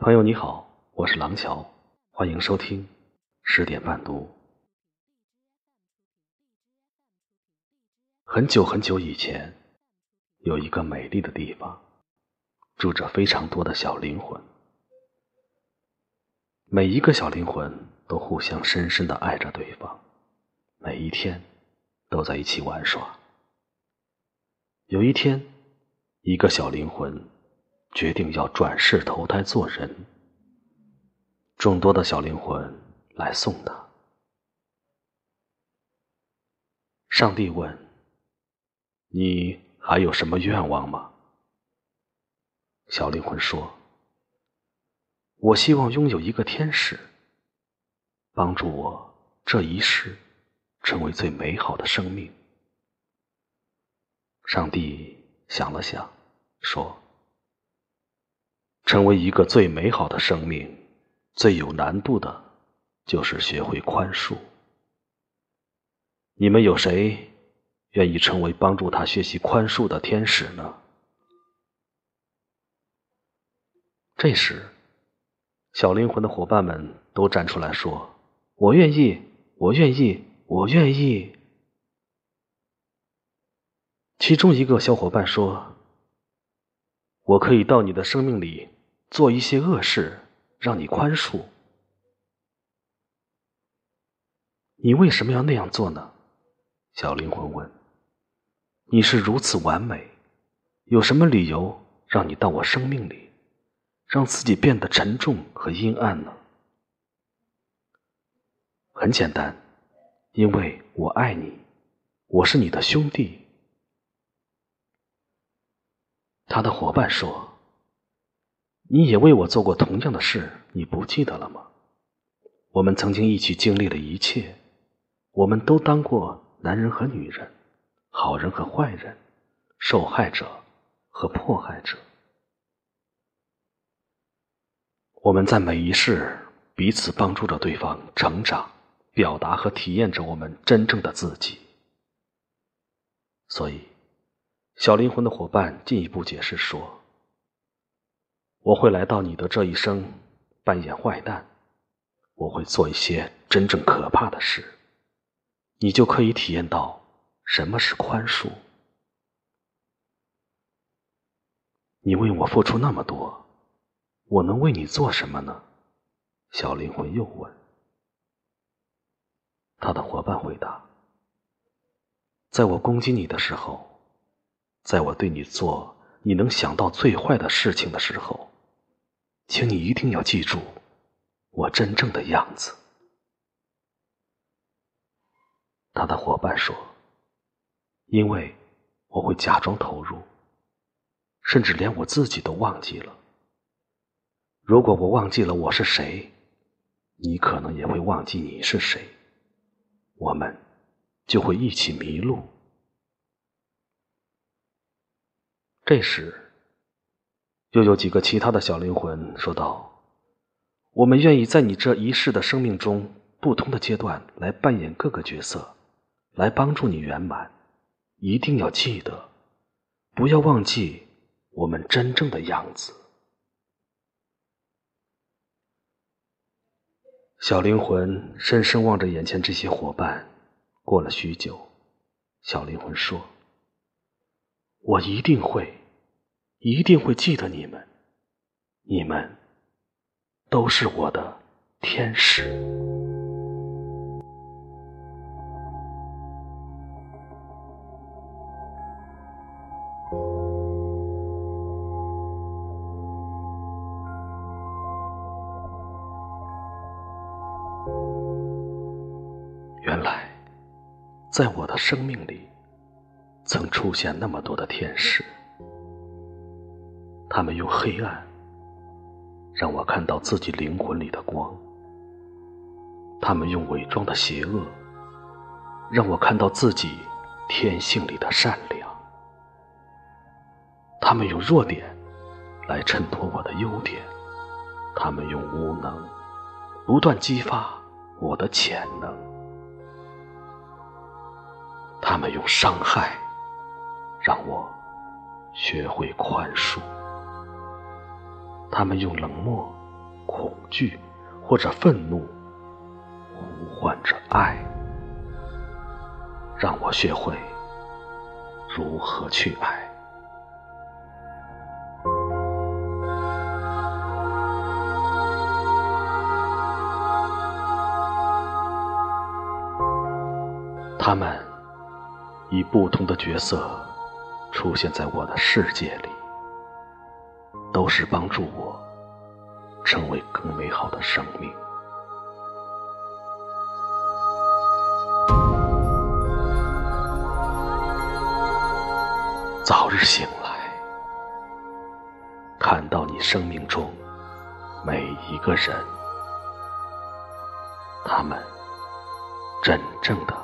朋友你好，我是廊桥，欢迎收听十点半读。很久很久以前，有一个美丽的地方，住着非常多的小灵魂。每一个小灵魂都互相深深的爱着对方，每一天都在一起玩耍。有一天，一个小灵魂。决定要转世投胎做人，众多的小灵魂来送他。上帝问：“你还有什么愿望吗？”小灵魂说：“我希望拥有一个天使，帮助我这一世成为最美好的生命。”上帝想了想，说。成为一个最美好的生命，最有难度的，就是学会宽恕。你们有谁愿意成为帮助他学习宽恕的天使呢？这时，小灵魂的伙伴们都站出来说：“我愿意，我愿意，我愿意。”其中一个小伙伴说：“我可以到你的生命里。”做一些恶事，让你宽恕。你为什么要那样做呢？小灵魂问。你是如此完美，有什么理由让你到我生命里，让自己变得沉重和阴暗呢？很简单，因为我爱你，我是你的兄弟。他的伙伴说。你也为我做过同样的事，你不记得了吗？我们曾经一起经历了一切，我们都当过男人和女人，好人和坏人，受害者和迫害者。我们在每一世彼此帮助着对方成长，表达和体验着我们真正的自己。所以，小灵魂的伙伴进一步解释说。我会来到你的这一生，扮演坏蛋。我会做一些真正可怕的事，你就可以体验到什么是宽恕。你为我付出那么多，我能为你做什么呢？小灵魂又问。他的伙伴回答：“在我攻击你的时候，在我对你做你能想到最坏的事情的时候。”请你一定要记住我真正的样子。他的伙伴说：“因为我会假装投入，甚至连我自己都忘记了。如果我忘记了我是谁，你可能也会忘记你是谁，我们就会一起迷路。”这时。又有几个其他的小灵魂说道：“我们愿意在你这一世的生命中不同的阶段来扮演各个角色，来帮助你圆满。一定要记得，不要忘记我们真正的样子。”小灵魂深深望着眼前这些伙伴，过了许久，小灵魂说：“我一定会。”一定会记得你们，你们都是我的天使。原来，在我的生命里，曾出现那么多的天使。他们用黑暗让我看到自己灵魂里的光，他们用伪装的邪恶让我看到自己天性里的善良，他们用弱点来衬托我的优点，他们用无能不断激发我的潜能，他们用伤害让我学会宽恕。他们用冷漠恐惧或者愤怒，呼唤着爱，让我学会如何去爱。他们以不同的角色出现在我的世界里，是帮助我成为更美好的生命。早日醒来，看到你生命中每一个人，他们真正的。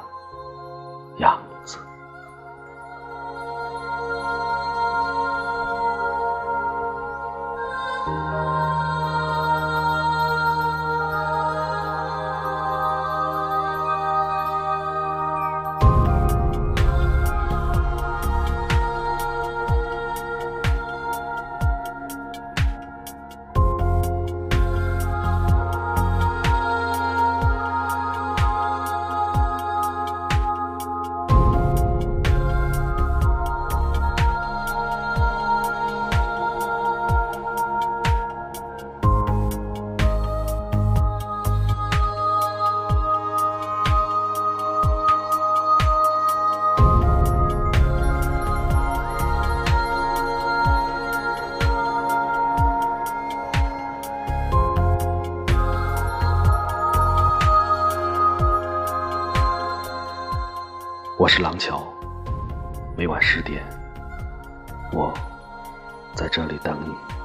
我是廊桥，每晚十点，我在这里等你。